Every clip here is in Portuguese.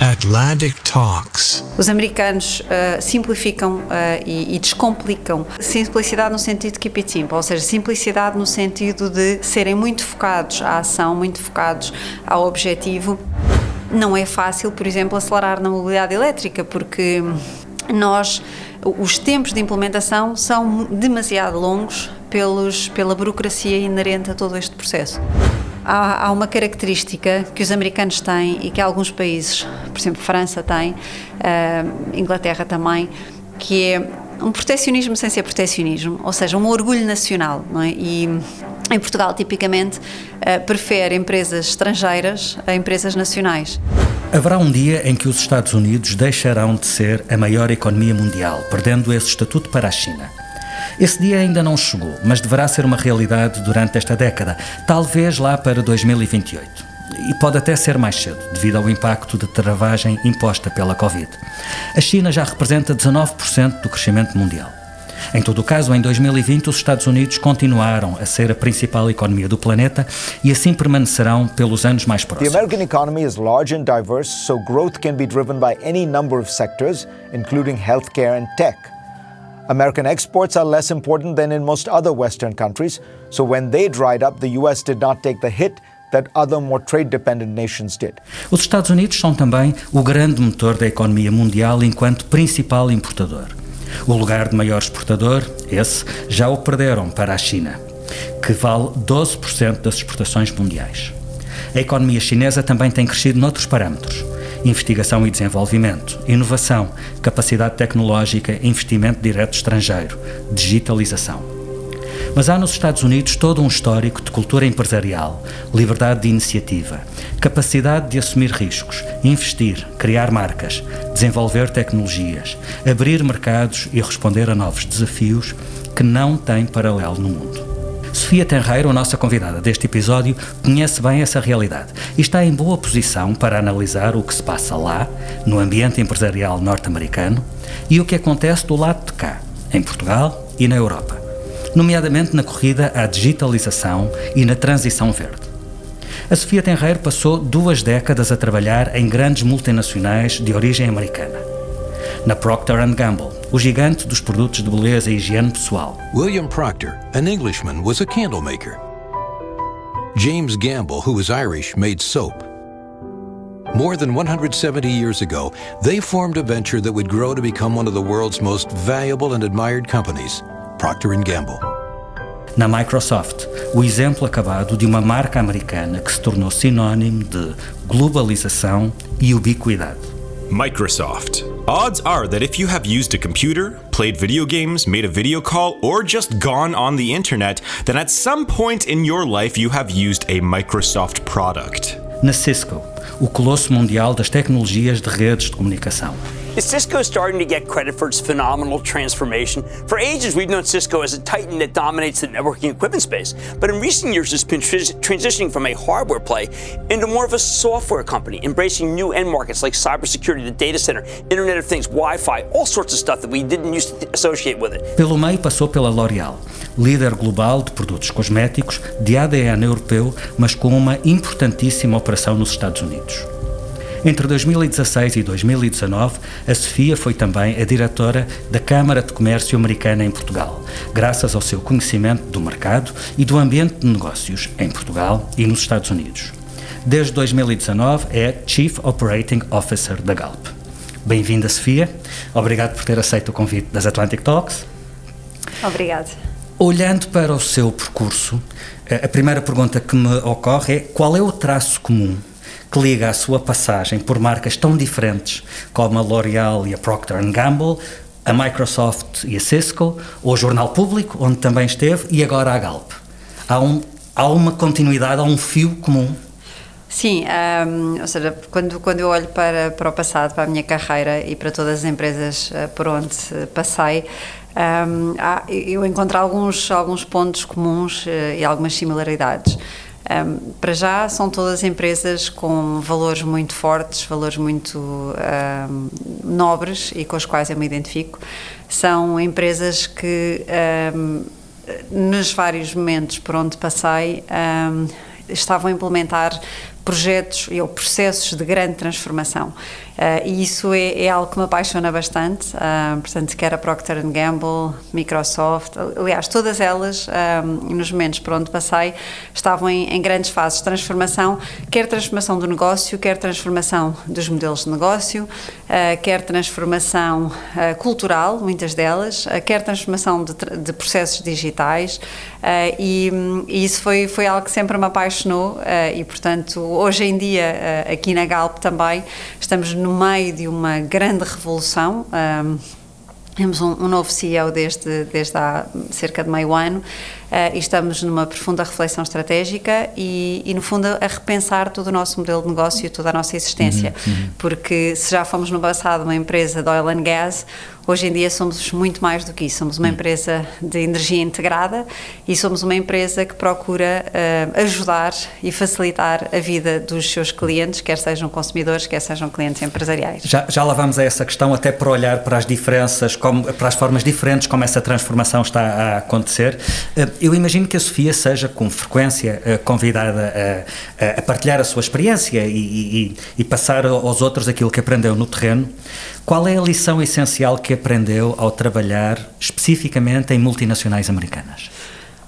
Atlantic Talks. Os americanos uh, simplificam uh, e, e, descomplicam. Simplicidade no sentido de keep it simple, ou seja, simplicidade no sentido de serem muito focados à ação, muito focados ao objetivo. Não é fácil, por exemplo, acelerar na mobilidade elétrica, porque nós os tempos de implementação são demasiado longos pelos, pela burocracia inerente a todo este processo. Há, há, uma característica que os americanos têm e que alguns países, por exemplo, França tem, uh, Inglaterra também, que é um protecionismo sem ser protecionismo, ou seja, um orgulho nacional, não é? E em Portugal, tipicamente, uh, prefere empresas estrangeiras a empresas nacionais. Haverá um dia em que os Estados Unidos deixarão de ser a maior economia mundial, perdendo esse estatuto para a China. Esse dia ainda não chegou, mas deverá ser uma realidade durante esta década, talvez lá para 2028. E pode até ser mais cedo, devido ao impacto de travagem imposta pela Covid. A China já representa 19% do crescimento mundial. Em todo o caso, em 2020, os Estados Unidos continuaram a ser a principal economia do planeta e assim permanecerão pelos anos mais próximos. The American economy is large and diverse, so growth can be driven by any number of sectors, including healthcare and tech. American exports are less important than in most other Western countries, so when they dried up, the US did not take the hit that other more trade-dependent nations did. Os Estados Unidos são também o grande motor da economia mundial enquanto principal importador. O lugar de maior exportador, esse, já o perderam para a China, que vale 12% das exportações mundiais. A economia chinesa também tem crescido noutros parâmetros investigação e desenvolvimento, inovação, capacidade tecnológica, investimento direto estrangeiro, digitalização. Mas há nos Estados Unidos todo um histórico de cultura empresarial, liberdade de iniciativa, capacidade de assumir riscos, investir, criar marcas, desenvolver tecnologias, abrir mercados e responder a novos desafios que não têm paralelo no mundo. Sofia Tenreiro, a nossa convidada deste episódio, conhece bem essa realidade e está em boa posição para analisar o que se passa lá, no ambiente empresarial norte-americano, e o que acontece do lado de cá, em Portugal e na Europa, nomeadamente na corrida à digitalização e na transição verde. A Sofia Tenreiro passou duas décadas a trabalhar em grandes multinacionais de origem americana. Na Procter Gamble, o gigante dos produtos de beleza e higiene pessoal. William Procter, an Englishman, was a candle maker. James Gamble, who was Irish, made soap. More than 170 years ago, they formed a venture that would grow to become one of the world's most valuable and admired companies, Procter Gamble. Na Microsoft, o exemplo acabado de uma marca americana que se tornou sinônimo de globalização e ubiquidade. Microsoft. Odds are that if you have used a computer, played video games, made a video call, or just gone on the internet, then at some point in your life you have used a Microsoft product. Na Cisco, o colosso mundial das tecnologias de redes de comunicação. Cisco is starting to get credit for its phenomenal transformation. For ages, we've known Cisco as a titan that dominates the networking equipment space. But in recent years, it's been transitioning from a hardware play into more of a software company, embracing new end markets like cybersecurity, the data center, Internet of Things, Wi Fi, all sorts of stuff that we didn't used to associate with it. Pelo meio, passou pela L'Oréal, líder global de produtos cosméticos de ADN europeu, mas com uma importantíssima operação nos Estados Unidos. Entre 2016 e 2019, a Sofia foi também a diretora da Câmara de Comércio Americana em Portugal, graças ao seu conhecimento do mercado e do ambiente de negócios em Portugal e nos Estados Unidos. Desde 2019 é Chief Operating Officer da Galp. Bem-vinda, Sofia. Obrigado por ter aceito o convite das Atlantic Talks. Obrigada. Olhando para o seu percurso, a primeira pergunta que me ocorre é qual é o traço comum que liga a sua passagem por marcas tão diferentes como a L'Oréal e a Procter Gamble, a Microsoft e a Cisco, o Jornal Público, onde também esteve, e agora a Galp. Há, um, há uma continuidade, há um fio comum Sim, um, ou seja, quando, quando eu olho para, para o passado, para a minha carreira e para todas as empresas uh, por onde passei, um, há, eu encontro alguns, alguns pontos comuns uh, e algumas similaridades. Um, para já são todas empresas com valores muito fortes, valores muito um, nobres e com os quais eu me identifico. São empresas que, um, nos vários momentos por onde passei, estavam a implementar projetos ou processos de grande transformação. Uh, e isso é, é, algo que me apaixona bastante. Uh, portanto, quer a Procter Gamble, Microsoft, aliás, todas elas, uh, nos momentos por onde passei, estavam em, em, grandes fases de transformação, quer transformação do negócio, quer transformação dos modelos de negócio, quer transformação cultural, muitas delas, quer transformação de, de processos digitais. E, e, isso foi, foi algo que sempre me apaixonou e, portanto, hoje em dia, aqui na Galp também, estamos no meio de uma grande revolução. Um, temos um, um, novo CEO desde, desde há cerca de meio ano e estamos numa profunda reflexão estratégica e, e, no fundo, a repensar todo o nosso modelo de negócio e toda a nossa existência. Uhum, uhum. Porque se já fomos no passado uma empresa de oil and gas, Hoje em dia somos muito mais do que isso. Somos uma hum. empresa de energia integrada e somos uma empresa que procura uh, ajudar e facilitar a vida dos seus clientes, quer sejam consumidores, quer sejam clientes empresariais. Já, já lá vamos a essa questão, até por olhar para as diferenças, como, para as formas diferentes como essa transformação está a acontecer. Uh, eu imagino que a Sofia seja com frequência uh, convidada a, a, partilhar a sua experiência e, e, e passar aos outros aquilo que aprendeu no terreno. Qual é a lição essencial que aprendeu ao trabalhar especificamente em multinacionais americanas?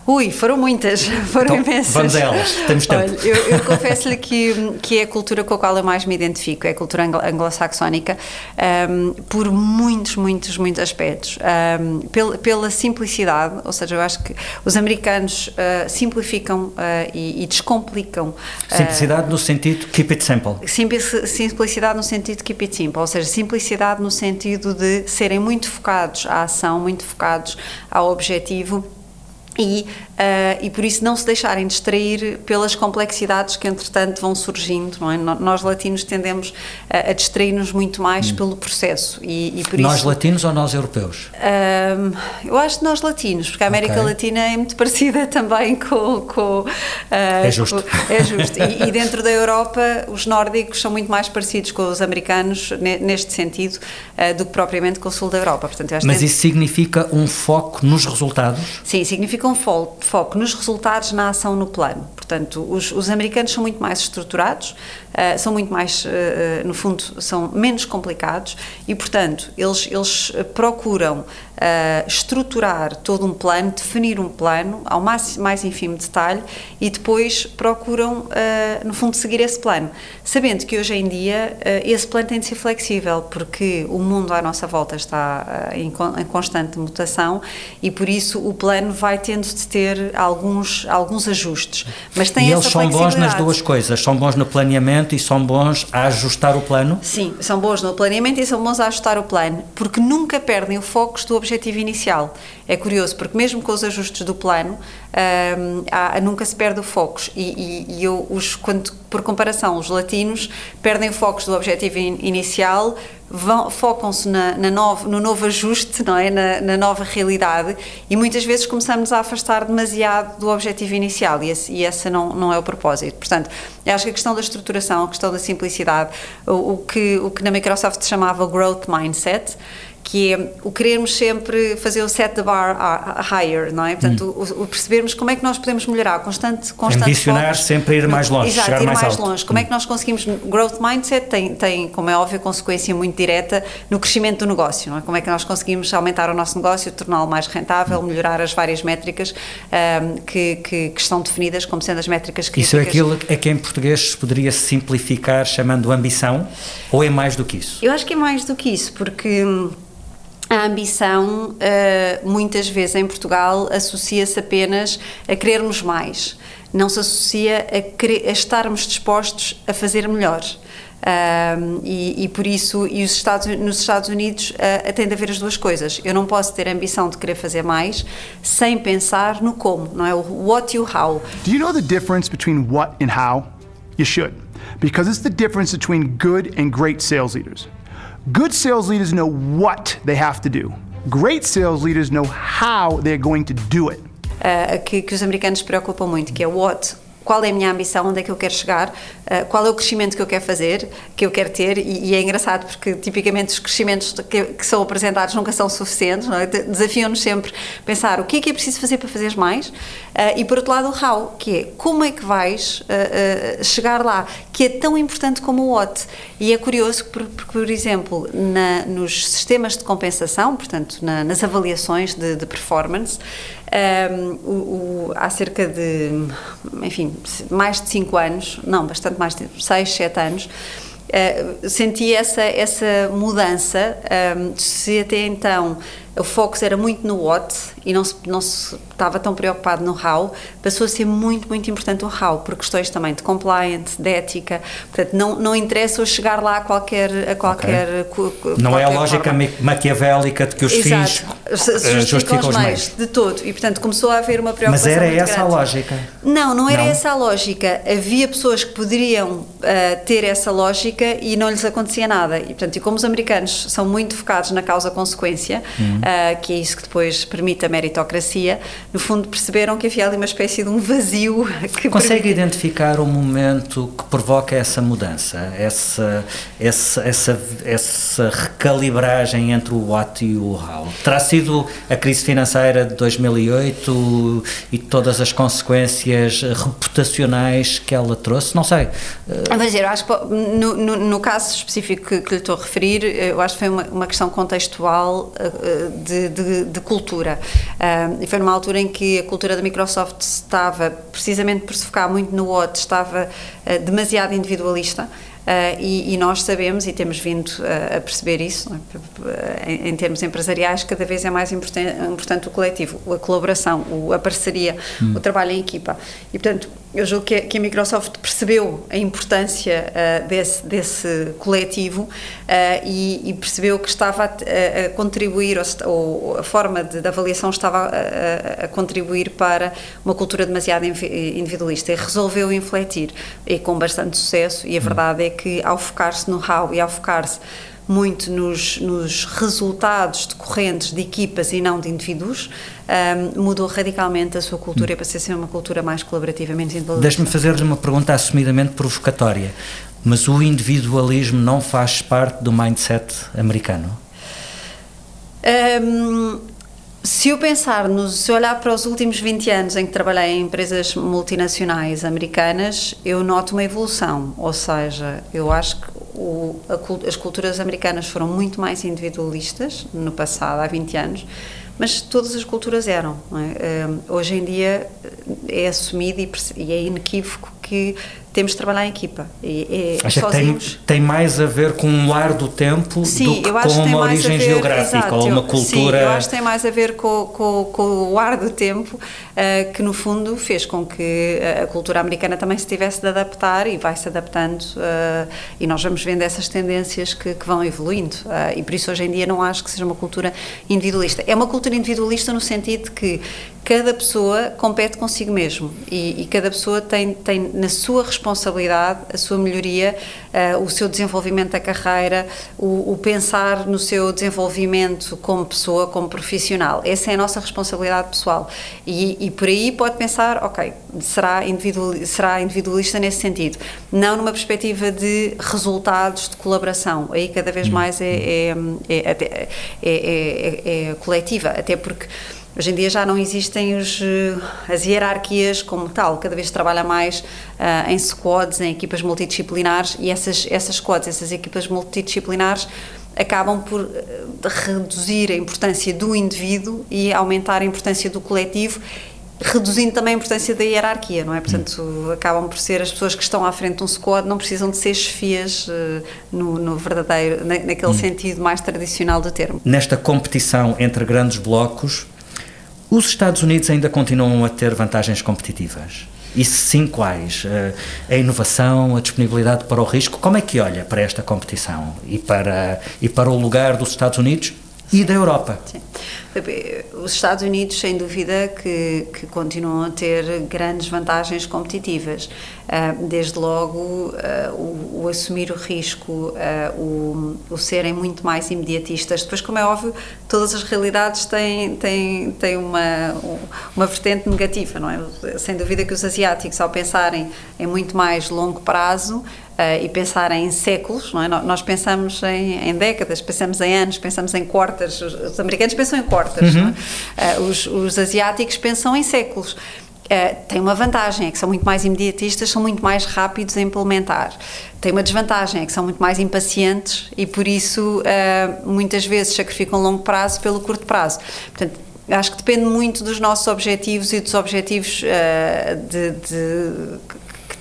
Ui, foram muitas, foram então, imensas. Vamos a elas, temos tempo. Olha, eu, eu confesso-lhe que, que é a cultura com a qual eu mais me identifico, é a cultura anglo-saxónica, um, por muitos, muitos, muitos aspectos. Um, pela, pela, simplicidade, ou seja, eu acho que os americanos uh, simplificam uh, e, e, descomplicam. Uh, simplicidade no sentido keep it simple. Simplicidade no sentido keep it simple, ou seja, simplicidade no sentido de serem muito focados à ação, muito focados ao objetivo e, uh, e por isso não se deixarem distrair pelas complexidades que entretanto vão surgindo, não é? Nós latinos tendemos a, a distrair-nos muito mais hum. pelo processo e, e por Nós isso, latinos ou nós europeus? Uh, eu acho que nós latinos, porque a América okay. Latina é muito parecida também com... com uh, é justo. Com, é justo. e, e, dentro da Europa os nórdicos são muito mais parecidos com os americanos neste sentido do que propriamente com o sul da Europa. Portanto, Mas isso significa um foco nos resultados? Sim, significa um foco nos resultados, na ação, no plano. Portanto, os, os americanos são muito mais estruturados, uh, são muito mais, uh, no fundo, são menos complicados e, portanto, eles, eles procuram uh, estruturar todo um plano, definir um plano ao mais, mais ínfimo detalhe e depois procuram, no fundo, seguir esse plano. Sabendo que hoje em dia esse plano tem de ser flexível, porque o mundo à nossa volta está em, em constante mutação e, por isso, o plano vai tendo de ter alguns, alguns ajustes. Mas tem e eles são bons nas duas coisas, são bons no planeamento e são bons a ajustar o plano? Sim, são bons no planeamento e são bons a ajustar o plano, porque nunca perdem o foco do objetivo inicial. É curioso, porque mesmo com os ajustes do plano, hum, há, nunca se perde o foco. E, e, e eu, os, quando, por comparação, os latinos perdem o foco do objetivo in, inicial, focam-se na, na no novo ajuste, não é? Na, na, nova realidade e muitas vezes começamos a afastar demasiado do objetivo inicial e esse, e esse não, não é o propósito. Portanto, acho que a questão da estruturação, a questão da simplicidade, o, o que, o que na Microsoft se chamava growth mindset, que é o querermos sempre fazer o set the bar higher, não é? Portanto, hum. o, o, percebermos como é que nós podemos melhorar, constante, constante Ambicionar foco, sempre ir mais longe, exato, chegar ir mais, mais longe. Como hum. é que nós conseguimos, growth mindset tem, tem, como é óbvio, consequência muito direta no crescimento do negócio, não é? Como é que nós conseguimos aumentar o nosso negócio, torná-lo mais rentável, hum. melhorar as várias métricas um, que, que, que, estão definidas como sendo as métricas críticas. Isso é aquilo é que em português poderia simplificar chamando ambição, ou é mais do que isso? Eu acho que é mais do que isso, porque hum, a ambição, uh, muitas vezes em Portugal, associa-se apenas a querermos mais, não se associa a, querer, a estarmos dispostos a fazer melhor. Uh, e, e, por isso, e os Estados, nos Estados Unidos uh, tem de haver as duas coisas. Eu não posso ter a ambição de querer fazer mais sem pensar no como, não é? O what you how. Do you know the difference between what and how? You should. because it's the difference between good and great sales leaders. Good sales leaders know what they have to do. Great sales leaders know how they're going to do it. Uh, que, que os americanos preocupam muito, que é what, qual é a minha ambição, onde é que eu quero chegar, uh, qual é o crescimento que eu quero fazer, que eu quero ter, e, é engraçado porque tipicamente os crescimentos que, são apresentados nunca são suficientes, é? desafiam-nos sempre pensar o que é que é preciso fazer para fazer mais, uh, e por outro lado o how, que é como é que vais uh, chegar lá, que é tão importante como o what. E é curioso porque, por, por exemplo, na, nos sistemas de compensação, portanto, na, nas avaliações de, de performance, um, o, o, há cerca de, enfim, mais de 5 anos, não, bastante mais de 6, 7 anos, uh, senti essa, essa mudança. Um, se até então o foco era muito no what e não se, não se estava tão preocupado no how, passou a ser muito, muito importante o how, por questões também de compliance, de ética. Portanto, não, não interessa eu chegar lá a qualquer. A qualquer okay. não qualquer é a lógica forma. maquiavélica de que os Exato. fins uh, justificam os meios. De todo. E, portanto, começou a haver uma preocupação. Mas era essa grande. a lógica? Não, não era não. essa a lógica. Havia pessoas que poderiam uh, ter essa lógica e não lhes acontecia nada. E, portanto, e como os americanos são muito focados na causa-consequência, uhum. Uh, que é isso que depois permite a meritocracia, no fundo perceberam que havia ali uma espécie de um vazio que consegue permite... identificar o momento que provoca essa mudança, essa, essa, essa, essa recalibragem entre o what e o how. Terá sido a crise financeira de 2008 e todas as consequências reputacionais que ela trouxe? Não sei. Vou dizer, eu acho que no, no, no caso específico que, que, lhe estou a referir, eu acho que foi uma, uma questão contextual eh, de, de, de cultura. Uh, e foi numa altura em que a cultura da Microsoft estava, precisamente por se focar muito no what, estava uh, demasiado individualista. Uh, e, e, nós sabemos e temos vindo uh, a perceber isso é? em, em, termos empresariais cada vez é mais importante, importante o coletivo a colaboração, o, a parceria hum. o trabalho em equipa e portanto eu julgo que, que a Microsoft percebeu a importância uh, desse, desse coletivo uh, e, e, percebeu que estava a, a contribuir, ou, ou, a forma de, de avaliação estava a, a, contribuir para uma cultura demasiado individualista e resolveu infletir, e com bastante sucesso, e a verdade é que ao focar-se no how e ao focar-se muito nos, nos, resultados decorrentes de equipas e não de indivíduos, um, mudou radicalmente a sua cultura e passou a ser uma cultura mais colaborativa, menos individualista. Deixe-me fazer-lhe uma pergunta assumidamente provocatória, mas o individualismo não faz parte do mindset americano? Um, se eu pensar, no, se olhar para os últimos 20 anos em que trabalhei em empresas multinacionais americanas, eu noto uma evolução, ou seja, eu acho que o, a, as culturas americanas foram muito mais individualistas no passado, há 20 anos, mas todas as culturas eram. É? Um, hoje em dia é assumido e é inequívoco que temos de trabalhar em equipa. E, e sozinhos... que tem, tem, mais a ver com um lar do tempo sim, do que com uma origem ver, geográfica exato, ou uma cultura. Sim, eu acho que tem mais a ver com, com, com o ar do tempo, uh, que no fundo fez com que a cultura americana também se tivesse de adaptar e vai se adaptando. Uh, e nós vamos vendo essas tendências que, que vão evoluindo. Uh, e por isso hoje em dia não acho que seja uma cultura individualista. É uma cultura individualista no sentido de que cada pessoa compete consigo mesmo e, e cada pessoa tem, tem na sua responsabilidade a sua melhoria, uh, o seu desenvolvimento da carreira, o, o, pensar no seu desenvolvimento como pessoa, como profissional. Essa é a nossa responsabilidade pessoal. E, e por aí pode pensar, ok, será, individual, será individualista nesse sentido. Não numa perspectiva de resultados de colaboração. Aí cada vez hum. mais é, é, é, é, é coletiva, até porque Hoje em dia já não existem os, eh, as hierarquias como tal, cada vez se trabalha mais uh, em squads, em equipas multidisciplinares e essas, essas squads, essas equipas multidisciplinares acabam por uh, reduzir a importância do indivíduo e aumentar a importância do coletivo reduzindo também a importância da hierarquia, não é? Portanto, hum. acabam por ser as pessoas que estão à frente de um squad, não precisam de ser chefias uh, no, no, verdadeiro, na, naquele hum. sentido mais tradicional do termo. Nesta competição entre grandes blocos, os Estados Unidos ainda continuam a ter vantagens competitivas? E sim, quais? Eh, a inovação, a disponibilidade para o risco? Como é que olha para esta competição e para, e para o lugar dos Estados Unidos E da Europa? Sim. Os Estados Unidos, sem dúvida, que, que continuam a ter grandes vantagens competitivas. Ah, desde logo, ah, o, o, assumir o risco, ah, o, o, serem muito mais imediatistas. Depois, como é óbvio, todas as realidades têm, têm, têm uma, uma vertente negativa, não é? Sem dúvida que os asiáticos, ao pensarem em muito mais longo prazo, Uh, e pensar em séculos, não é? Nós pensamos em, em, décadas, pensamos em anos, pensamos em quartas. Os, os americanos pensam em quartas, uhum. é? uh, os, os, asiáticos pensam em séculos. Uh, tem uma vantagem, é que são muito mais imediatistas, são muito mais rápidos a implementar. Tem uma desvantagem, é que são muito mais impacientes e por isso muitas vezes sacrificam longo prazo pelo curto prazo. Portanto, acho que depende muito dos nossos objetivos e dos objetivos de, de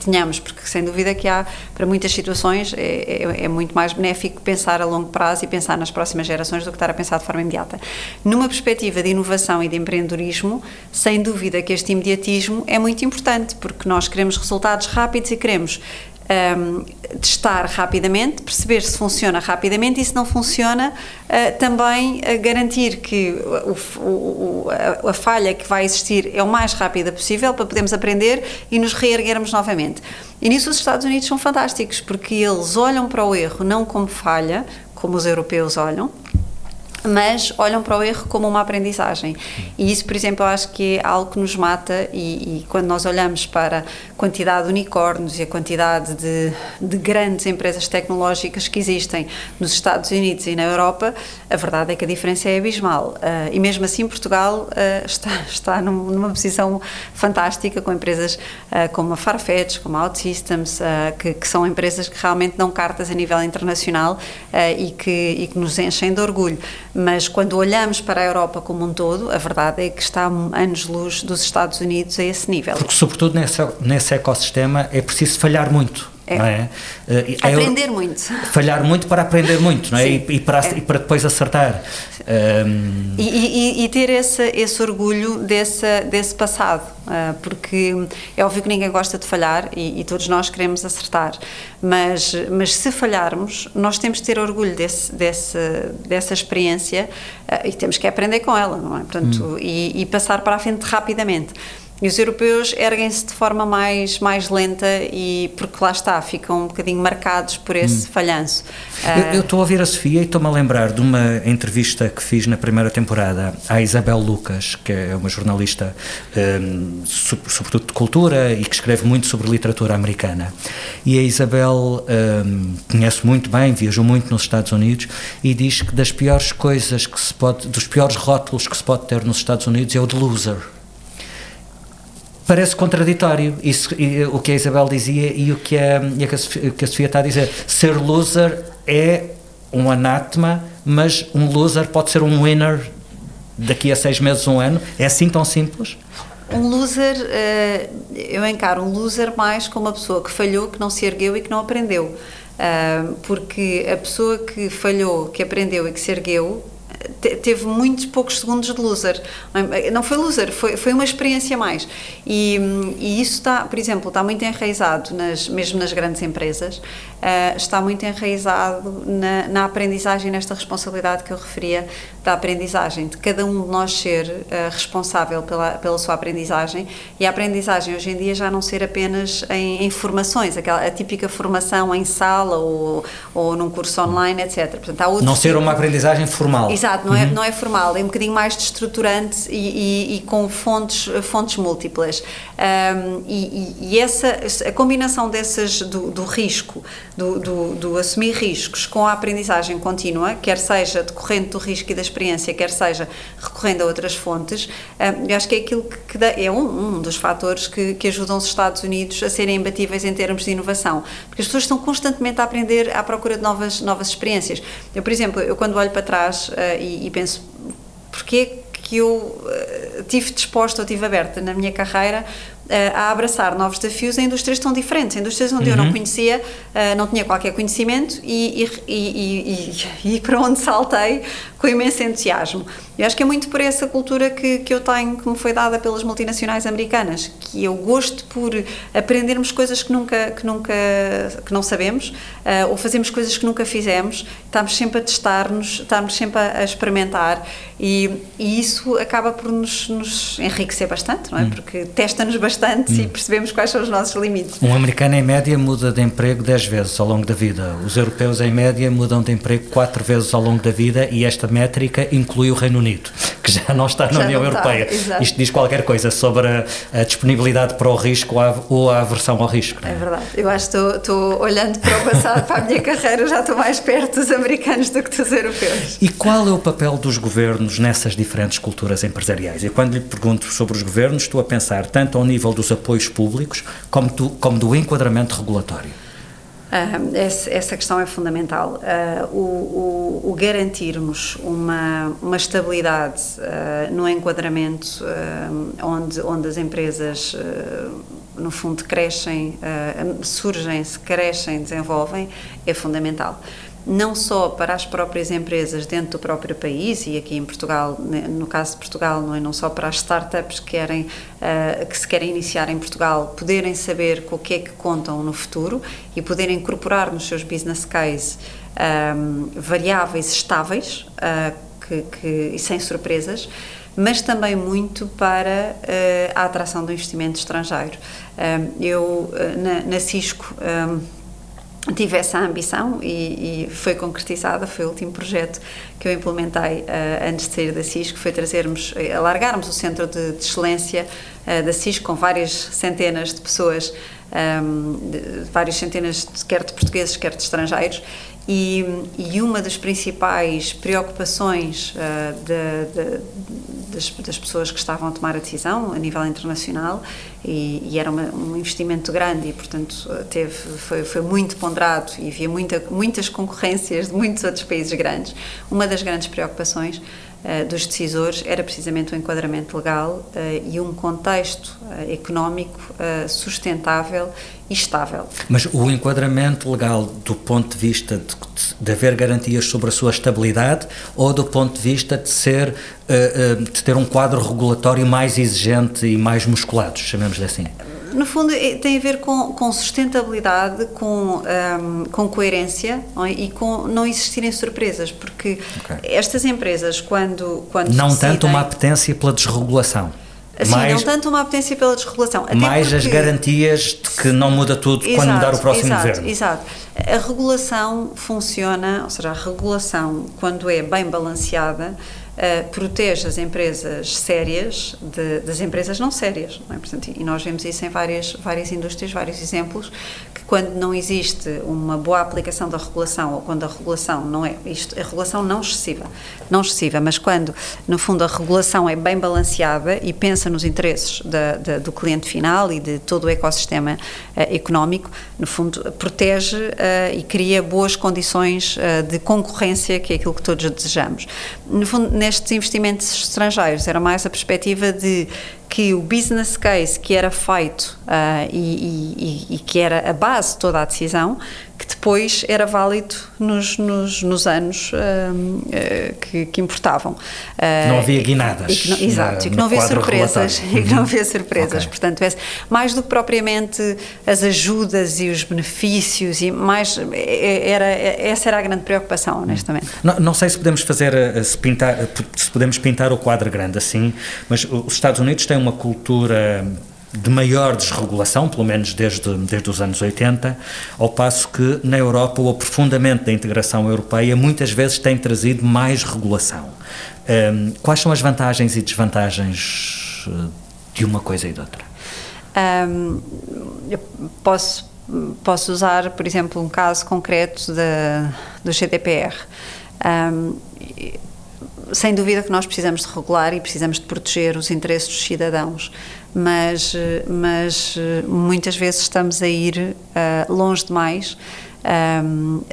tenhamos, porque sem dúvida que há, para muitas situações, é, é, é, muito mais benéfico pensar a longo prazo e pensar nas próximas gerações do que estar a pensar de forma imediata. Numa perspectiva de inovação e de empreendedorismo, sem dúvida que este imediatismo é muito importante, porque nós queremos resultados rápidos e queremos um, testar rapidamente, perceber se funciona rapidamente e se não funciona, uh, também uh, garantir que o, o, a, a, falha que vai existir é o mais rápida possível para podermos aprender e nos reerguermos novamente. E nisso os Estados Unidos são fantásticos, porque eles olham para o erro não como falha, como os europeus olham, mas olham para o erro como uma aprendizagem. E isso, por exemplo, eu acho que é algo que nos mata e, e quando nós olhamos para a quantidade de unicórnios e a quantidade de, de, grandes empresas tecnológicas que existem nos Estados Unidos e na Europa, a verdade é que a diferença é abismal. Uh, e mesmo assim, Portugal uh, está, está numa posição fantástica com empresas uh, como a Farfetch, como a OutSystems, que, que, são empresas que realmente dão cartas a nível internacional e, que, e que nos enchem de orgulho mas quando olhamos para a Europa como um todo, a verdade é que está anos-luz dos Estados Unidos a esse nível. Porque, sobretudo, nesse, nesse ecossistema é preciso falhar muito. É. Não é? Uh, aprender é, muito. Falhar muito para aprender muito, não é? E, e, para, é. e para depois acertar. Um... E, e, e, ter esse, esse orgulho desse, desse passado, uh, porque é óbvio que ninguém gosta de falhar e, todos nós queremos acertar, mas, mas se falharmos, nós temos de ter orgulho desse, desse, dessa experiência uh, e temos que aprender com ela, não é? Portanto, hum. e passar para a frente rapidamente. E os europeus erguem-se de forma mais, mais lenta e porque lá está, ficam um bocadinho marcados por esse hum. falhanço. Eu estou a ouvir a Sofia e estou-me a lembrar de uma entrevista que fiz na primeira temporada à Isabel Lucas, que é uma jornalista um, sobretudo de cultura e que escreve muito sobre literatura americana. E a Isabel um, conhece muito bem, viajou muito nos Estados Unidos e diz que das piores coisas que se pode, dos piores rótulos que se pode ter nos Estados Unidos é o de loser parece contraditório isso, o que a Isabel dizia e o que a, e a, que a Sofia está a dizer. Ser loser é um anátema, mas um loser pode ser um winner daqui a seis meses, um ano. É assim tão simples? Um loser, eh, eu encaro um loser mais como uma pessoa que falhou, que não se ergueu e que não aprendeu. Eh, porque a pessoa que falhou, que aprendeu e que se ergueu, teve muitos poucos segundos de loser. Não foi loser, foi, foi uma experiência mais. E, e isso está, por exemplo, está muito enraizado, nas, mesmo nas grandes empresas, uh, está muito enraizado na, na, aprendizagem, nesta responsabilidade que eu referia da aprendizagem, de cada um de nós ser uh, responsável pela, pela sua aprendizagem. E a aprendizagem hoje em dia já não ser apenas em, em formações, aquela a típica formação em sala ou, ou num curso online, etc. Portanto, há não ser uma aprendizagem formal. Exato, não, é, uhum. é, não é formal, é um bocadinho mais destruturante e, e, e com fontes, fontes múltiplas. Um, e, e, essa, a combinação dessas, do, do risco, do, do, do, assumir riscos com a aprendizagem contínua, quer seja decorrente do risco e da experiência, quer seja recorrendo a outras fontes, um, eu acho que é aquilo que, dá, é um, um, dos fatores que, que ajudam os Estados Unidos a serem imbatíveis em termos de inovação, porque as pessoas estão constantemente a aprender à procura de novas, novas experiências. Eu, por exemplo, eu quando olho para trás uh, e, e penso, porquê que eu uh, tive disposta ou tive aberta na minha carreira a abraçar novos desafios em indústrias tão diferentes, indústrias onde uhum. eu não conhecia, não tinha qualquer conhecimento e, e, e, e, para onde saltei com imenso entusiasmo. Eu acho que é muito por essa cultura que, que eu tenho, que me foi dada pelas multinacionais americanas, que eu gosto por aprendermos coisas que nunca, que nunca, que não sabemos, uh, ou fazemos coisas que nunca fizemos, estamos sempre a testar-nos, estamos sempre a, a experimentar e, e, isso acaba por nos, nos, enriquecer bastante, não é? Hum. Porque testa-nos bastante hum. e percebemos quais são os nossos limites. Um americano em média muda de emprego 10 vezes ao longo da vida. Os europeus em média mudam de emprego 4 vezes ao longo da vida e esta métrica inclui o Reino Unido, que já não está na já União Europeia. Está, Isto diz qualquer coisa sobre a, a disponibilidade para o risco ou a, ou a aversão ao risco. É? é? verdade. Eu acho que estou, estou olhando para o passado, para a minha carreira, já estou mais perto dos americanos do que dos europeus. E qual é o papel dos governos nessas diferentes culturas empresariais? E quando lhe pergunto sobre os governos, estou a pensar tanto ao nível dos apoios públicos como do, como do enquadramento regulatório. Uh, essa questão é fundamental. Uh, o, o, o, garantirmos uma, uma estabilidade uh, no enquadramento onde, onde as empresas, no fundo, crescem, surgem, se crescem, desenvolvem, é fundamental não só para as próprias empresas dentro do próprio país e aqui em Portugal, né, no caso de Portugal, não é não só para as startups que querem uh, que se querem iniciar em Portugal, poderem saber com o que é que contam no futuro e poderem incorporar nos seus business case um, ehm, variáveis estáveis uh, que, que, e sem surpresas mas também muito para uh, a atração do investimento estrangeiro. Ehm, eu, na, na Cisco, ehm, tive essa ambição e, e, foi concretizada, foi o último projeto que eu implementei uh, antes de sair da Cisco, foi trazermos, eh, alargarmos o centro de, de excelência uh, da Cisco com várias centenas de pessoas, um, ehm, de, várias centenas de, quer de portugueses, quer de estrangeiros e, e uma das principais preocupações uh, de, de, das, das, pessoas que estavam a tomar a decisão a nível internacional e, e era uma, um investimento grande e portanto teve foi, foi muito ponderado e havia muita, muitas concorrências de muitos outros países grandes uma das grandes preocupações dos decisores era precisamente o enquadramento legal uh, e um contexto uh, económico sustentável e estável. Mas o enquadramento legal do ponto de vista de, de haver garantias sobre a sua estabilidade ou do ponto de vista de ser de ter um quadro regulatório mais exigente e mais musculado, chamemos-lhe assim? No fundo, é, tem a ver com, com sustentabilidade, com, um, com coerência é? e com não existirem surpresas, porque okay. estas empresas, quando. quando não decidem, tanto uma apetência pela desregulação. Sim, mais, não tanto uma apetência pela desregulação. mais porque, as garantias de que não muda tudo exato, quando mudar o próximo exato, governo. Exato. A regulação funciona, ou seja, a regulação, quando é bem balanceada, uh, protege as empresas sérias de, das empresas não sérias. Não é? Portanto, e nós vemos isso em várias, várias indústrias, vários exemplos, que quando não existe uma boa aplicação da regulação ou quando a regulação não é, isto, a regulação não excessiva, não excessiva, mas quando, no fundo, a regulação é bem balanceada e pensa nos interesses da, da, do cliente final e de todo o ecossistema uh, económico, no fundo, protege uh, e cria boas condições de concorrência, que é aquilo que todos desejamos. No fundo, nestes investimentos estrangeiros, era mais a perspectiva de que o business case que era feito uh, e, e, e, que era a base de toda a decisão, que depois era válido nos, nos, nos anos uh, que, que, importavam. não havia guinadas. E que não, exato, e que não havia surpresas. E que não havia surpresas. Okay. Portanto, esse, mais do que propriamente as ajudas e os benefícios, e mais, era, essa era a grande preocupação, honestamente. Não, não sei se podemos fazer, se, pintar, se podemos pintar o quadro grande assim, mas os Estados Unidos têm uma cultura de maior desregulação, pelo menos desde, desde os anos 80, ao passo que na Europa o aprofundamento da integração europeia muitas vezes tem trazido mais regulação. Um, quais são as vantagens e desvantagens eh, de uma coisa e de outra? Um, posso, posso usar, por exemplo, um caso concreto da, do GDPR. Um, sem dúvida que nós precisamos de regular e precisamos de proteger os interesses dos cidadãos, mas, mas muitas vezes estamos a ir uh, longe demais um, uh,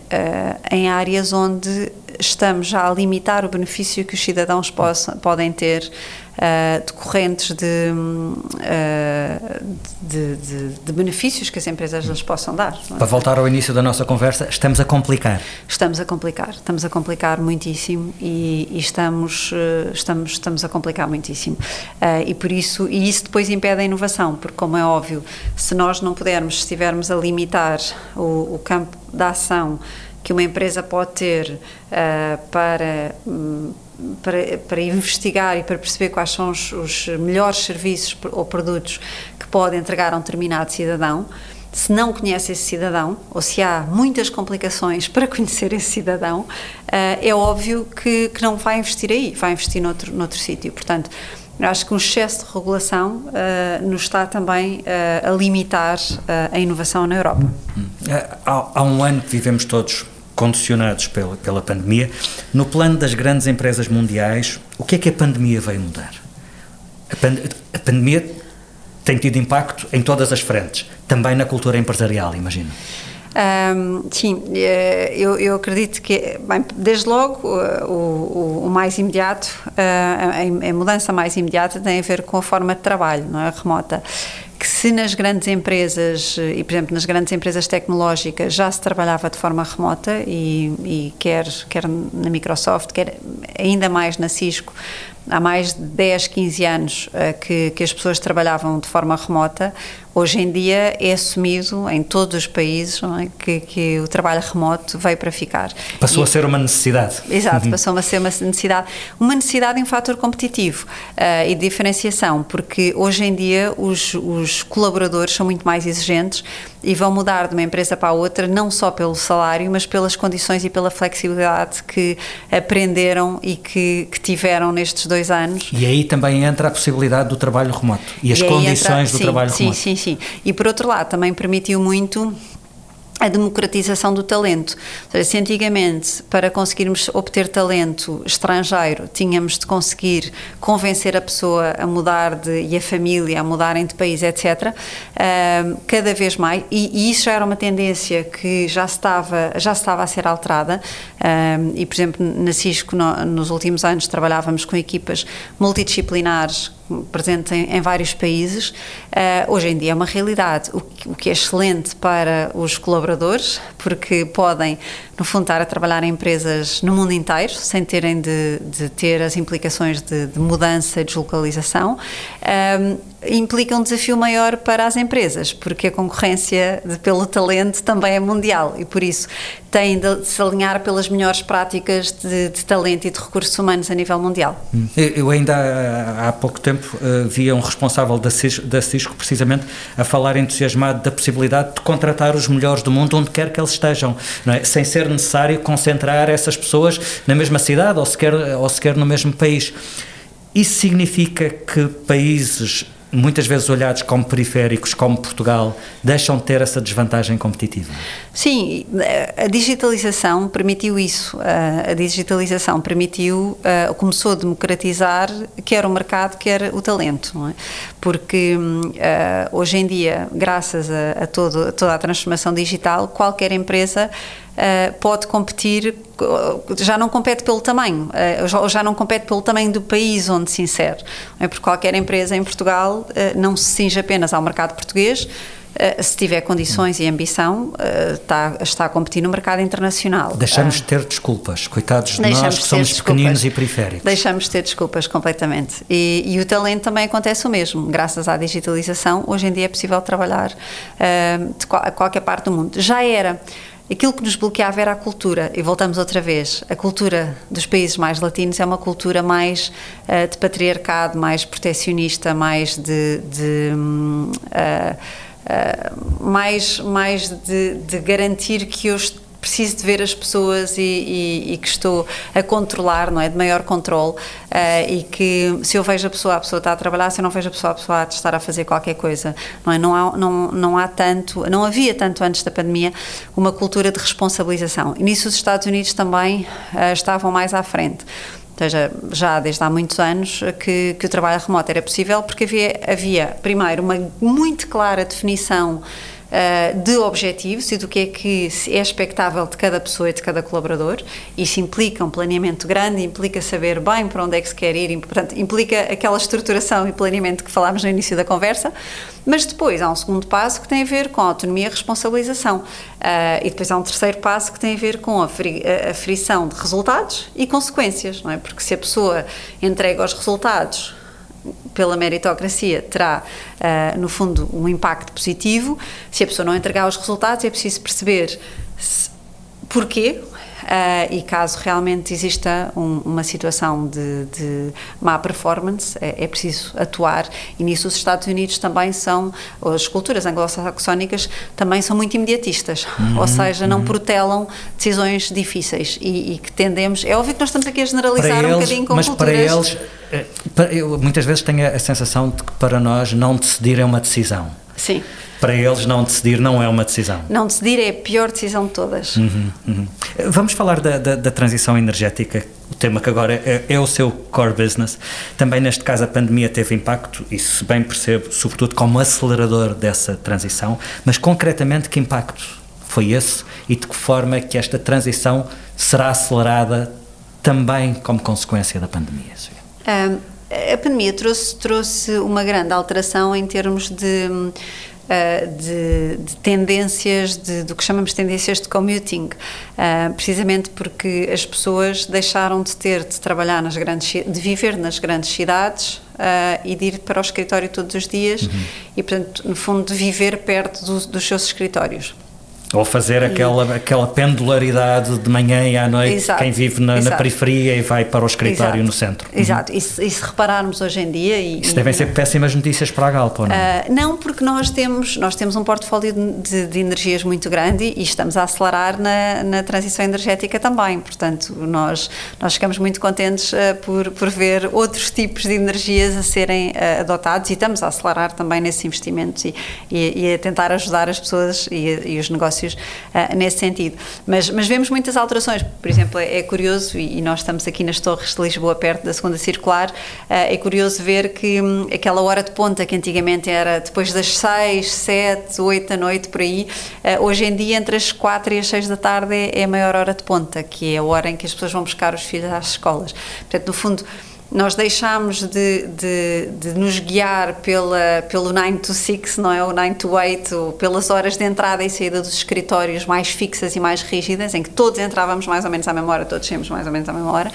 em áreas onde estamos já a limitar o benefício que os cidadãos possam, podem ter uh, decorrentes de, uh, de, de, de, benefícios que as empresas lhes possam dar. É? Para voltar ao início da nossa conversa, estamos a complicar. Estamos a complicar, estamos a complicar muitíssimo e, e estamos, uh, estamos, estamos a complicar muitíssimo. e por isso, e isso depois impede a inovação, porque como é óbvio, se nós não pudermos, se estivermos a limitar o, o campo da ação que uma empresa pode ter para um, para, para, investigar e para perceber quais são os, os, melhores serviços ou produtos que pode entregar a um determinado cidadão. Se não conhece esse cidadão, ou se há muitas complicações para conhecer esse cidadão, eh, é óbvio que, que não vai investir aí, vai investir noutro, noutro sítio. Portanto, acho que um excesso de regulação uh, nos está também uh, a limitar uh, a inovação na Europa. Hum. Há, há, um ano que vivemos todos condicionados pela, pela pandemia. No plano das grandes empresas mundiais, o que é que a pandemia veio mudar? A, pand a pandemia tem tido impacto em todas as frentes, também na cultura empresarial, imagino. Um, sim, eh, eu, eu, acredito que, bem, desde logo, o, o, o mais imediato, a, a, mudança mais imediata tem a ver com a forma de trabalho, não é? remota que se nas grandes empresas, eh, e por exemplo nas grandes empresas tecnológicas já se trabalhava de forma remota e, e quer, quer na Microsoft, quer ainda mais na Cisco, há mais de 10, 15 anos uh, que, que as pessoas trabalhavam de forma remota, hoje em dia é assumido em todos os países é? que, que, o trabalho remoto veio para ficar. Passou e, a ser uma necessidade. Exato, uhum. passou a ser uma necessidade. Uma necessidade e um fator competitivo uh, e de diferenciação, porque hoje em dia os, os colaboradores são muito mais exigentes e vão mudar de uma empresa para a outra não só pelo salário, mas pelas condições e pela flexibilidade que aprenderam e que, que tiveram nestes dois anos. E aí também entra a possibilidade do trabalho remoto e as e condições entra, do sim, trabalho sim, remoto. Sim, sim, sim. E por outro lado, também permitiu muito a democratização do talento. Seja, se antigamente, para conseguirmos obter talento estrangeiro, tínhamos de conseguir convencer a pessoa a mudar de, e a família a mudarem de país, etc., uh, cada vez mais, e, e, isso já era uma tendência que já estava, já estava a ser alterada, uh, e, por exemplo, na Cisco, no, nos últimos anos, trabalhávamos com equipas multidisciplinares presente em, em vários países, uh, hoje em dia é uma realidade, o, o, que é excelente para os colaboradores, porque podem, no fundo, estar a trabalhar em empresas no mundo inteiro, sem terem de, de ter as implicações de, de mudança e deslocalização. Um, implica um desafio maior para as empresas, porque a concorrência de, pelo talento também é mundial e por isso têm de se alinhar pelas melhores práticas de, de talento e de recursos humanos a nível mundial. Hum. Eu ainda há, pouco tempo uh, via um responsável da Cisco, da Cisco precisamente a falar entusiasmado da possibilidade de contratar os melhores do mundo onde quer que eles estejam, é? sem ser necessário concentrar essas pessoas na mesma cidade ou sequer, ou sequer no mesmo país. Isso significa que países muitas vezes olhados como periféricos, como Portugal, deixam de ter essa desvantagem competitiva? Sim, a digitalização permitiu isso. A digitalização permitiu, começou a democratizar quer o mercado, quer o talento, é? Porque hoje em dia, graças a, todo, a toda a transformação digital, qualquer empresa Uh, pode competir, já não compete pelo tamanho, uh, ou já não compete pelo tamanho do país onde se insere. É porque qualquer empresa em Portugal uh, não se cinge apenas ao mercado português, se tiver condições e ambição, está, está a competir no mercado internacional. Deixamos de ter desculpas, coitados de nós que somos pequeninos e periféricos. Deixamos de ter desculpas completamente. E, e, o talento também acontece o mesmo. Graças à digitalização, hoje em dia é possível trabalhar de qualquer parte do mundo. Já era aquilo que nos bloqueava era a cultura. E voltamos outra vez. A cultura dos países mais latinos é uma cultura mais uh, de patriarcado, mais protecionista, mais de. de uh, uh, mais, mais de, de garantir que eu preciso de ver as pessoas e, e, e, que estou a controlar, não é? De maior controle uh, e que se eu vejo a pessoa, a pessoa está a trabalhar, se eu não vejo a pessoa, a pessoa a estar a fazer qualquer coisa, não é? Não há, não, não há tanto, não havia tanto antes da pandemia uma cultura de responsabilização. E nisso os Estados Unidos também uh, estavam mais à frente. Ou seja, já desde há muitos anos que, que o trabalho remoto era possível porque havia, havia primeiro, uma muito clara definição uh, de objetivos e do que é que é expectável de cada pessoa e de cada colaborador. Isso implica um planeamento grande, implica saber bem para onde é que se quer ir, portanto, implica aquela estruturação e planeamento que falámos no início da conversa, mas depois há um segundo passo que tem a ver com a autonomia e responsabilização. Uh, e depois há um terceiro passo que tem a ver com a, fri a de resultados e consequências, não é? Porque se a pessoa entrega os resultados pela meritocracia terá, uh, no fundo, um impacto positivo. Se a pessoa não entregar os resultados, é preciso perceber se, porquê, Uh, e caso realmente exista um, uma situação de, de má performance, é, é, preciso atuar. E nisso os Estados Unidos também são, as culturas anglo-saxónicas também são muito imediatistas, uhum, ou seja, não uhum. protelam decisões difíceis e, e, que tendemos. É óbvio que nós estamos aqui a generalizar um bocadinho com mas culturas. Mas para eles, eh, eu muitas vezes tenho a sensação de que para nós não decidir é uma decisão. Sim para eles não decidir não é uma decisão. Não decidir é a pior decisão de todas. Uhum, uhum. Vamos falar da, da, da, transição energética, o tema que agora é, é, o seu core business. Também neste caso a pandemia teve impacto, e se bem percebo, sobretudo como acelerador dessa transição, mas concretamente que impacto foi esse e de que forma é que esta transição será acelerada também como consequência da pandemia? Um, a pandemia trouxe, trouxe uma grande alteração em termos de de, de, tendências, de, do que chamamos de tendências de commuting, uh, precisamente porque as pessoas deixaram de ter de trabalhar nas grandes, de viver nas grandes cidades uh, e de ir para o escritório todos os dias uhum. e, portanto, no fundo, de viver perto do, dos seus escritórios. Ou fazer aquela, aquela pendularidade de manhã e à noite, exato, quem vive na, na, periferia e vai para o escritório exato, no centro. Exato, uhum. e, se, e, se, repararmos hoje em dia... E, Isso e, devem ser péssimas notícias para a Galp, ou não? Uh, não, porque nós temos, nós temos um portfólio de, de, energias muito grande e estamos a acelerar na, na transição energética também, portanto, nós, nós ficamos muito contentes uh, por, por ver outros tipos de energias a serem uh, adotados e estamos a acelerar também nesses investimentos e, e, e a tentar ajudar as pessoas e, os negócios negócios uh, nesse sentido. Mas, mas vemos muitas alterações. Por exemplo, é, é curioso, e, e, nós estamos aqui nas Torres de Lisboa, perto da segunda circular, uh, é curioso ver que um, aquela hora de ponta que antigamente era depois das 6, 7, 8 da noite, por aí, uh, hoje em dia entre as 4 e as 6 da tarde é, é a maior hora de ponta, que é a hora em que as pessoas vão buscar os filhos às escolas. Portanto, no fundo, nós deixámos de, de, de, nos guiar pela, pelo 9 to 6, não é? O 9 to 8, pelas horas de entrada e saída dos escritórios mais fixas e mais rígidas, em que todos entrávamos mais ou menos à mesma hora, todos saímos mais ou menos à mesma hora,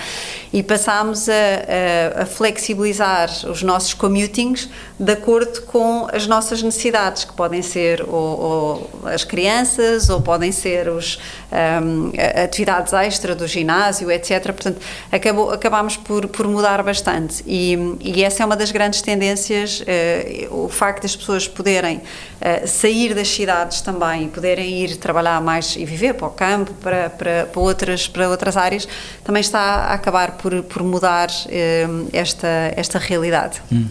e passámos a, a, a flexibilizar os nossos commutings de acordo com as nossas necessidades, que podem ser ou, ou as crianças, ou podem ser os, um, atividades extra do ginásio, etc. Portanto, acabou, acabámos por, por mudar bastante. E, e, essa é uma das grandes tendências, uh, o facto das pessoas poderem uh, sair das cidades também poderem ir trabalhar mais e viver para o campo, para, para, para, outras, para outras áreas, também está a acabar por, por mudar uh, esta, esta realidade. Hum.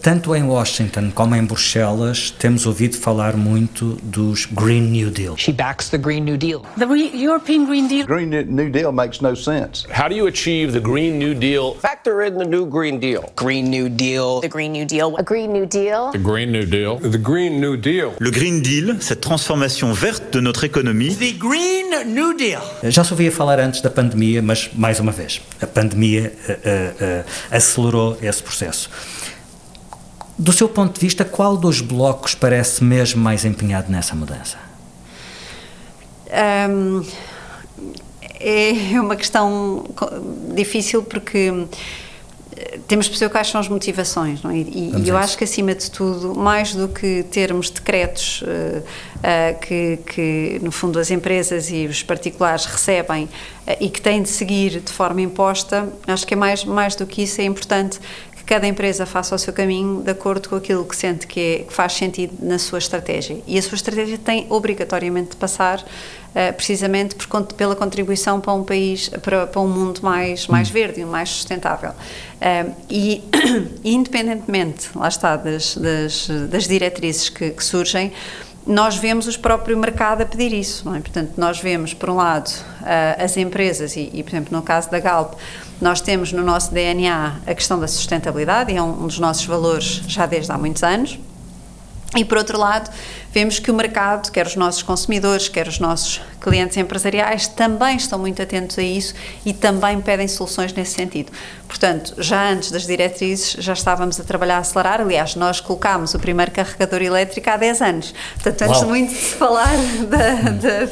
Tanto em Washington como em Bruxelas temos ouvido falar muito dos Green New Deal. She backs the Green New Deal. The European Green Deal. Green New Deal makes no sense. How do you achieve the Green New Deal? Factor in the new Green Deal. Green New Deal. The Green New Deal. A Green New Deal. The Green New Deal. The Green New Deal. Le Green Deal, cette transformation verte de notre économie. The Green New Deal. Já se ouvia falar antes da pandemia, mas mais uma vez, a pandemia uh, uh, acelerou esse processo. Do seu ponto de vista, qual dos blocos parece mesmo mais empenhado nessa mudança? Um, é uma questão difícil porque temos de perceber quais são as motivações, não é? E, e eu acho que, acima de tudo, mais do que termos decretos uh, uh, que, que, no fundo, as empresas e os particulares recebem uh, e que têm de seguir de forma imposta, acho que é mais, mais do que isso, é importante cada empresa faça o seu caminho de acordo com aquilo que sente que, é, que faz sentido na sua estratégia. E a sua estratégia tem obrigatoriamente de passar uh, precisamente por, pela contribuição para um país, para, para um mundo mais, mais hum. verde e mais sustentável. Uh, e, independentemente, lá está, das, das, das diretrizes que, que surgem, nós vemos o próprio mercado a pedir isso, não é? Portanto, nós vemos, por um lado, uh, as empresas, e, e, por exemplo, no caso da Galp, nós temos no nosso DNA a questão da sustentabilidade, e é um, dos nossos valores já desde há muitos anos, e por outro lado, vemos que o mercado, quer os nossos consumidores, quer os nossos clientes empresariais, também estão muito atentos a isso e também pedem soluções nesse sentido. Portanto, já antes das diretrizes, já estávamos a trabalhar a acelerar. Aliás, nós colocámos o primeiro carregador elétrico há 10 anos. Portanto, antes Uau. muito de se falar da, da-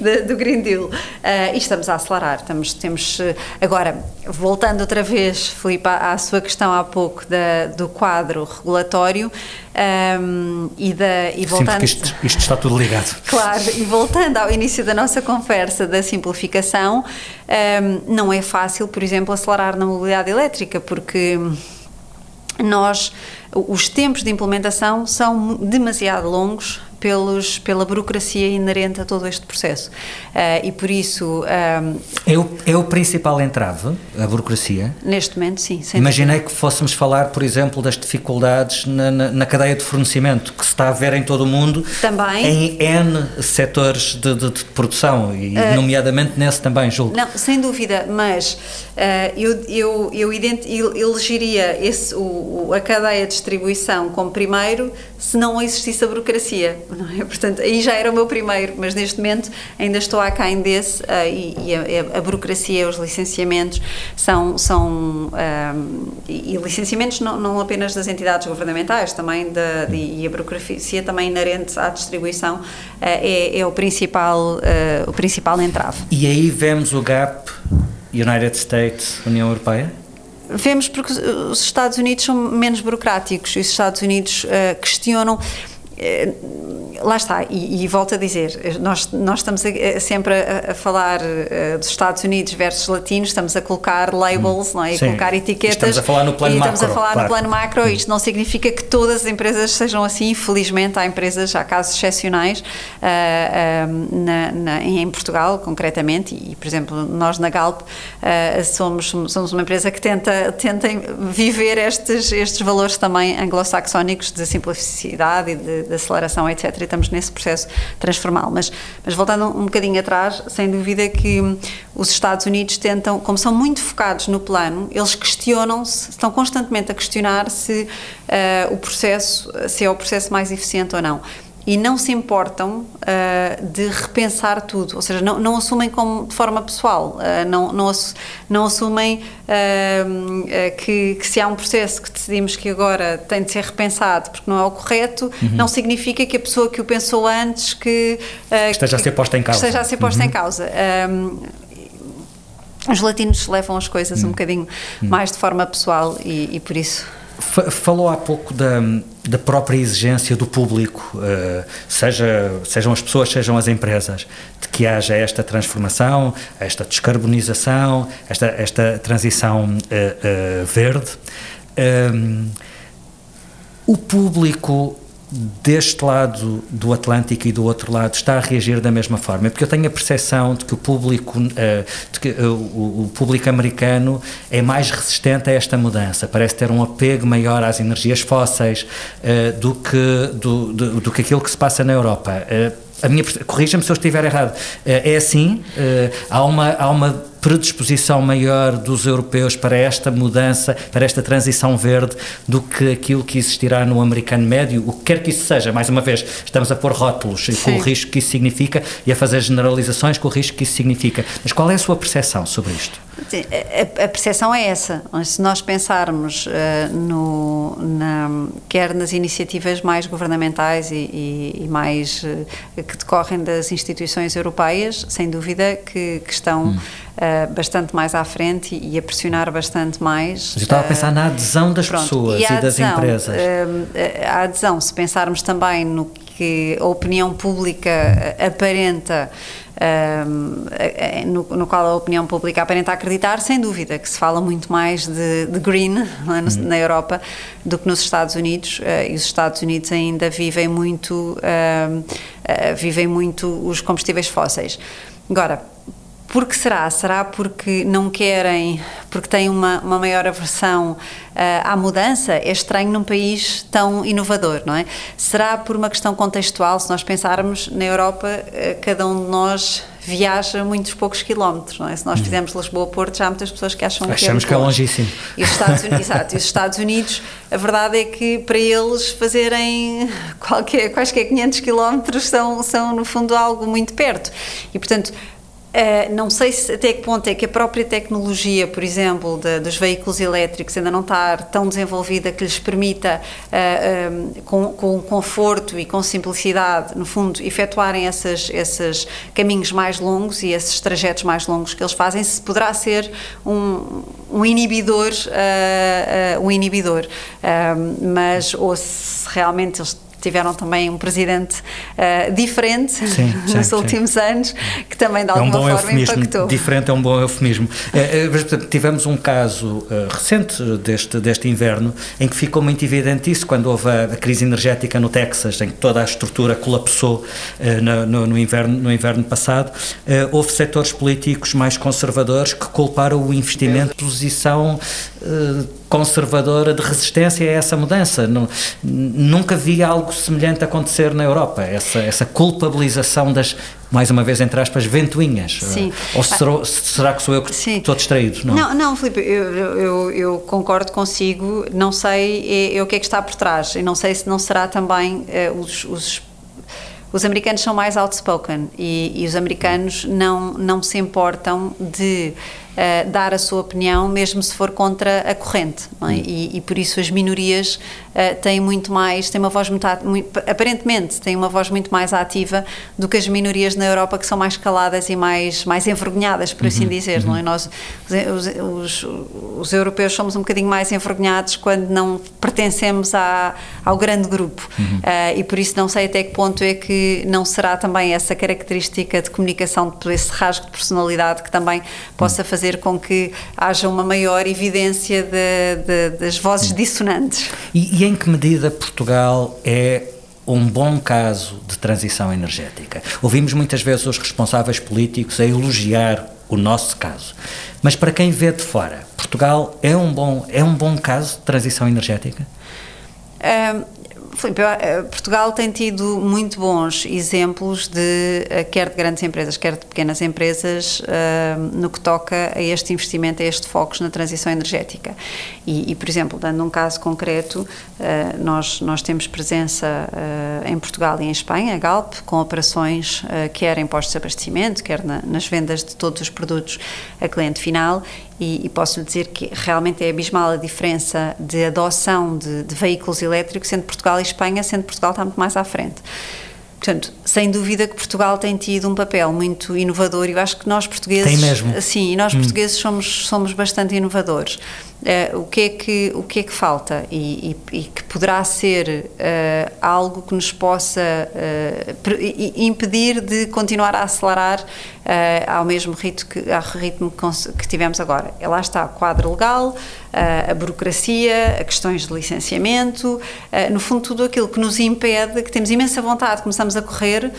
da- do Green Deal. Ah, e estamos a acelerar. Estamos, temos, agora, voltando outra vez, Filipe, à, à sua questão há pouco da- do quadro regulatório ahm, e, da, e voltando. Porque isto, isto está tudo ligado. Claro, e voltando ao início da nossa conversa da simplificação, hum, não é fácil, por exemplo, acelerar na mobilidade elétrica, porque nós, os tempos de implementação são demasiado longos pelos, pela burocracia inerente a todo este processo. Ah, e por isso, hum, É o, é o principal entrave, a burocracia. neste momento, sim. Imaginei que fôssemos falar, por exemplo, das dificuldades na, na- na cadeia de fornecimento, que se está a ver em todo o mundo, Também. em N setores de, de- de produção, e Eh, nomeadamente nesse também, julgo. Não, sem dúvida, mas ah, eu, eu, eu ident- el- elegeria esse, o, o- a cadeia de distribuição como primeiro se não existisse a burocracia, não é? Portanto, aí já era o meu primeiro, mas neste momento ainda estou aquém desse ah, e, e a, a burocracia, os licenciamentos são, são ah, e, licenciamentos não, não apenas das entidades governamentais, também da, de- e a burocracia também inerente à distribuição ah, é, é o principal, ah, o principal entrave. E aí vemos o gap United States, União Europeia? Vemos porque os Estados Unidos são menos burocráticos e os Estados Unidos eh, questionam. Lá está, e, e volto a dizer, nós, nós estamos a- a- sempre a, a falar eh, dos Estados Unidos versus latinos, estamos a colocar labels, não é? E Sim. colocar etiquetas. Estamos a falar no plano e estamos macro, a falar claro. no plano macro, isto não significa que todas as empresas sejam assim, infelizmente há empresas, há casos excepcionais ah, ah, na- na- em Portugal, concretamente, e por exemplo, nós na Galp somos, somos uma empresa que tenta, tenta viver estes, estes valores também anglo-saxónicos de simplicidade e de, de aceleração, etc. E estamos nesse processo transformal. Mas, mas voltando um bocadinho atrás, sem dúvida que os Estados Unidos tentam, como são muito focados no plano, eles questionam-se, estão constantemente a questionar se ah, o processo, se é o processo mais eficiente ou não. E não se importam ah, de repensar tudo, ou seja, não, não assumem como de forma pessoal, ah, não, não, não assumem ah, que, que se há um processo que decidimos que agora tem de ser repensado porque não é o correto, Uhum. não significa que a pessoa que o pensou antes que, Esteja a ser posta em que causa. esteja a ser posta Uhum. em causa. Ahm, os latinos levam as coisas um bocadinho mais de forma pessoal e, e por isso. Fa- Falou há pouco da, da própria exigência do público, eh, seja, sejam as pessoas, sejam as empresas, de que haja esta transformação, esta descarbonização, esta, esta transição eh, eh, verde. Ehm, o público deste lado do Atlântico e do outro lado está a reagir da mesma forma, porque eu tenho a percepção de que o público, eh, que, eh, o público americano é mais resistente a esta mudança, parece ter um apego maior às energias fósseis eh, do, que, do, do, do que aquilo que se passa na Europa. A minha, corrija-me se eu estiver errado, Eh, é assim, Eh, há uma, há uma predisposição maior dos europeus para esta mudança, para esta transição verde, do que aquilo que existirá no americano médio, o que quer que isso seja. Mais uma vez, estamos a pôr rótulos e com Sim. o risco que isso significa e a fazer generalizações com o risco que isso significa. Mas qual é a sua percepção sobre isto? Sim, A, a percepção é essa. Se nós pensarmos eh, no, na, quer nas iniciativas mais governamentais e, e- e mais eh, que decorrem das instituições europeias, sem dúvida que, que estão eh, bastante mais à frente e, a pressionar bastante mais. Mas eu estava a pensar na adesão das Pronto, pessoas e, a das adesão, empresas. a adesão, se pensarmos também no que a opinião pública aparenta, eh, eh, no, no qual a opinião pública aparenta acreditar, sem dúvida que se fala muito mais de, de green é, no- na Europa do que nos Estados Unidos eh, e os Estados Unidos ainda vivem muito, eh, eh, vivem muito os combustíveis fósseis. Agora, por que será? Será porque não querem, porque têm uma, uma maior aversão ah, à mudança? É estranho num país tão inovador, não é? Será por uma questão contextual? Se nós pensarmos na Europa, ah, cada um de nós viaja muitos poucos quilómetros, não é? Se nós fizermos Lisboa-Porto, já há muitas pessoas que acham Achamos que é, que é longíssimo. E os Estados Unidos, exato, e os Estados Unidos, a verdade é que para eles fazerem qualquer, quaisquer 500 quilómetros são, são, no fundo, algo muito perto. E, portanto, Uh, não sei se, até que ponto é que a própria tecnologia, por exemplo, de, dos veículos elétricos ainda não está tão desenvolvida que lhes permita, uh, um, com, com conforto e com simplicidade, no fundo, efetuarem esses, esses caminhos mais longos e esses trajetos mais longos que eles fazem, se poderá ser um, um inibidor, uh, um inibidor. mas, ou se realmente eles tiveram também um presidente uh, diferente sim, nos sim, últimos sim. anos, que também de é um alguma bom forma eufemismo. impactou. Diferente é um bom eufemismo. Uh, tivemos um caso uh, recente deste, deste inverno em que ficou muito evidente isso quando houve a, a crise energética no Texas, em que toda a estrutura colapsou no, no, no, inverno, no inverno passado. houve setores políticos mais conservadores que culparam o investimento, posição conservadora de resistência a essa mudança. Nunca vi algo semelhante acontecer na Europa, essa, essa culpabilização das, mais uma vez, entre aspas, ventoinhas. Sim. Ou será, será que sou eu que Sim. estou distraído? Não, não, não Filipe, eu, eu, eu, concordo consigo, não sei é, é, o que é que está por trás, e não sei se não será também é, os, os os americanos são mais outspoken e, e, os americanos não, não se importam de uh, dar a sua opinião, mesmo se for contra a corrente. É? E, e, por isso as minorias uh, têm muito mais, têm uma voz muito, muito, aparentemente, têm uma voz muito mais ativa do que as minorias na Europa que são mais caladas e mais, mais envergonhadas, por assim uhum, dizer. Uhum. Não é? Nós, os, os, os, europeus, somos um bocadinho mais envergonhados quando não pertencemos à, ao grande grupo. Uhum. Uh, e por isso não sei até que ponto é que não será também essa característica de comunicação, esse rasgo de personalidade que também possa fazer fazer com que haja uma maior evidência de, de, das vozes dissonantes. E, e em que medida Portugal é um bom caso de transição energética. Ouvimos muitas vezes os responsáveis políticos a elogiar o nosso caso. Mas para quem vê de fora, Portugal é um bom, é um bom caso de transição energética? Um, Eh, Portugal tem tido muito bons exemplos de, eh, quer de grandes empresas, quer de pequenas empresas, uh, no que toca a este investimento, a este foco na transição energética. E, e por exemplo, dando um caso concreto, nós, nós temos presença em Portugal e em Espanha, a Galp, com operações quer em postos de abastecimento, quer na, nas vendas de todos os produtos a cliente final, e, e posso lhe dizer que realmente é abismal a diferença de adoção de, de veículos elétricos entre Portugal e Espanha, sendo Portugal está muito mais à frente. Portanto, sem dúvida que Portugal tem tido um papel muito inovador e eu acho que nós portugueses. Tem mesmo. Sim, nós hum. portugueses somos, somos bastante inovadores. Uh, o, que é que, o que é que falta e, e, e que poderá ser uh, algo que nos possa uh, impedir de continuar a acelerar ao mesmo ritmo que, ao ritmo que tivemos agora. Lá está, o quadro legal, a burocracia, a questões de licenciamento, no fundo tudo aquilo que nos impede, que temos imensa vontade, começamos a correr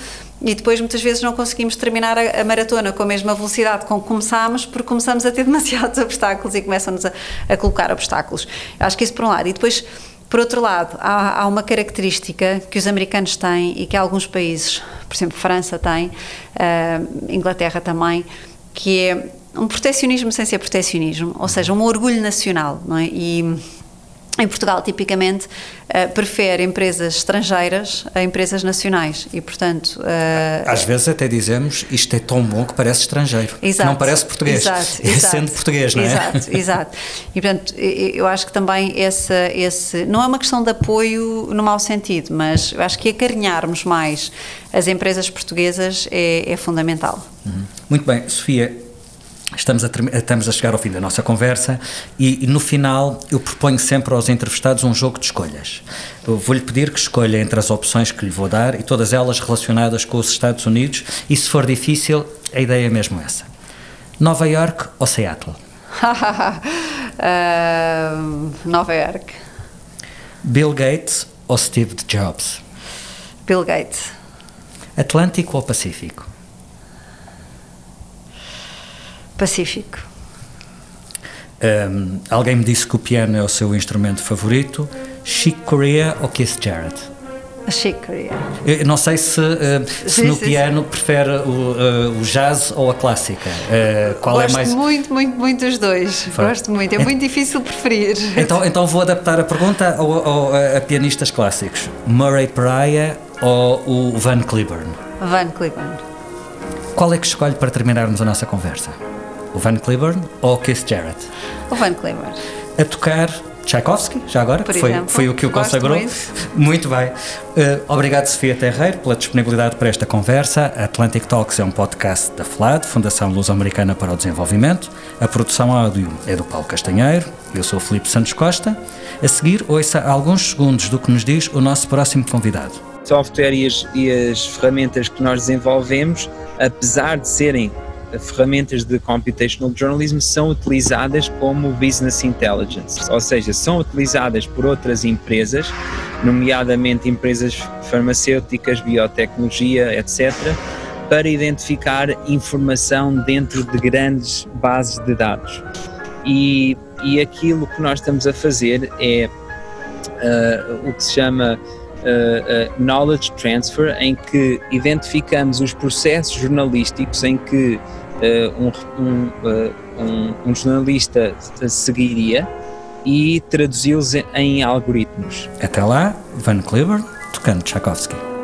e depois muitas vezes não conseguimos terminar a, a, maratona com a mesma velocidade com que começámos porque começamos a ter demasiados obstáculos e começam-nos a, a, colocar obstáculos. Acho que isso por um lado. E depois, por outro lado, há, há, uma característica que os americanos têm e que alguns países, por exemplo, França tem, uh, Inglaterra também, que é um proteccionismo sem ser proteccionismo, ou seja, um orgulho nacional, não é? E, em Portugal, tipicamente, uh, prefere empresas estrangeiras a empresas nacionais e, portanto... Uh, Às vezes até dizemos, isto é tão bom que parece estrangeiro, exato, não parece português, exato, é exato, sendo português, não é? Exato, exato. E, portanto, eu acho que também esse, esse... Não é uma questão de apoio no mau sentido, mas eu acho que acarinharmos mais as empresas portuguesas é, é fundamental. Uhum. Muito bem, Sofia, Estamos a, estamos a chegar ao fim da nossa conversa e, e, no final eu proponho sempre aos entrevistados um jogo de escolhas. Vou-lhe pedir que escolha entre as opções que lhe vou dar e todas elas relacionadas com os Estados Unidos e se for difícil, a ideia é mesmo essa. Nova York ou Seattle? uh, Nova York. Bill Gates ou Steve Jobs? Bill Gates. Atlântico ou Pacífico? Pacífico. Um, alguém me disse que o piano é o seu instrumento favorito. Chic Corea ou Keith Jarrett? Chicory. Eu não sei se, uh, se Sim, no sim, piano prefere o, uh, o jazz ou a clássica. Uh, qual Gosto é mais. muito, muito, muito dos dois. Vai. Gosto muito. É muito difícil preferir. Então, então vou adaptar a pergunta ao, ao- a, a pianistas clássicos: Murray Pariah ou o Van Cliburn? Van Cliburn. Qual é que escolhe para terminarmos a nossa conversa? O Van Cliburn ou o Keith Jarrett? O Van Cliburn. A tocar Tchaikovsky, já agora, Por que foi, exemplo. foi o que o consagrou. muito. Muito bem. Uh, obrigado, Sofia Terreiro, pela disponibilidade para esta conversa. A Atlantic Talks é um podcast da FLAD, Fundação Luso-Americana para o Desenvolvimento. A produção áudio é do Paulo Castanheiro. Eu sou o Filipe Santos Costa. A seguir, ouça alguns segundos do que nos diz o nosso próximo convidado. software e as, e as ferramentas que nós desenvolvemos, apesar de serem ferramentas de computational journalism, são utilizadas como business intelligence, ou seja, são utilizadas por outras empresas, nomeadamente empresas farmacêuticas, biotecnologia, etc., para identificar informação dentro de grandes bases de dados. E, e aquilo que nós estamos a fazer é uh, o que se chama uh, uh, knowledge transfer, em que identificamos os processos jornalísticos em que um, um, um, um, jornalista seguiria e traduzi-los em algoritmos. Até lá, Van Cliburn, tocando Tchaikovsky.